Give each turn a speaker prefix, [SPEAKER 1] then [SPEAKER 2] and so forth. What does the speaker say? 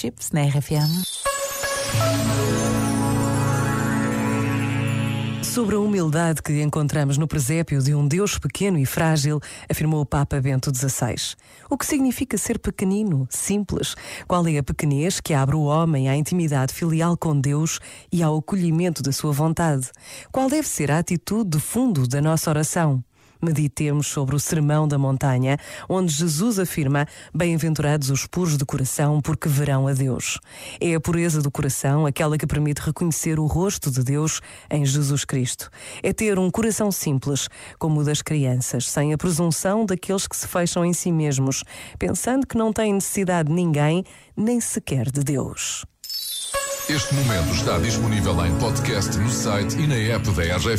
[SPEAKER 1] Chips na RFM.
[SPEAKER 2] Sobre a humildade que encontramos no presépio de um Deus pequeno e frágil, afirmou o Papa Bento XVI. O que significa ser pequenino, simples? Qual é a pequenez que abre o homem à intimidade filial com Deus e ao acolhimento da sua vontade? Qual deve ser a atitude de fundo da nossa oração? Meditemos sobre o Sermão da Montanha, onde Jesus afirma: Bem-aventurados os puros de coração, porque verão a Deus. É a pureza do coração aquela que permite reconhecer o rosto de Deus em Jesus Cristo. É ter um coração simples, como o das crianças, sem a presunção daqueles que se fecham em si mesmos, pensando que não têm necessidade de ninguém, nem sequer de Deus.
[SPEAKER 3] Este momento está disponível em podcast no site e na app da RGF.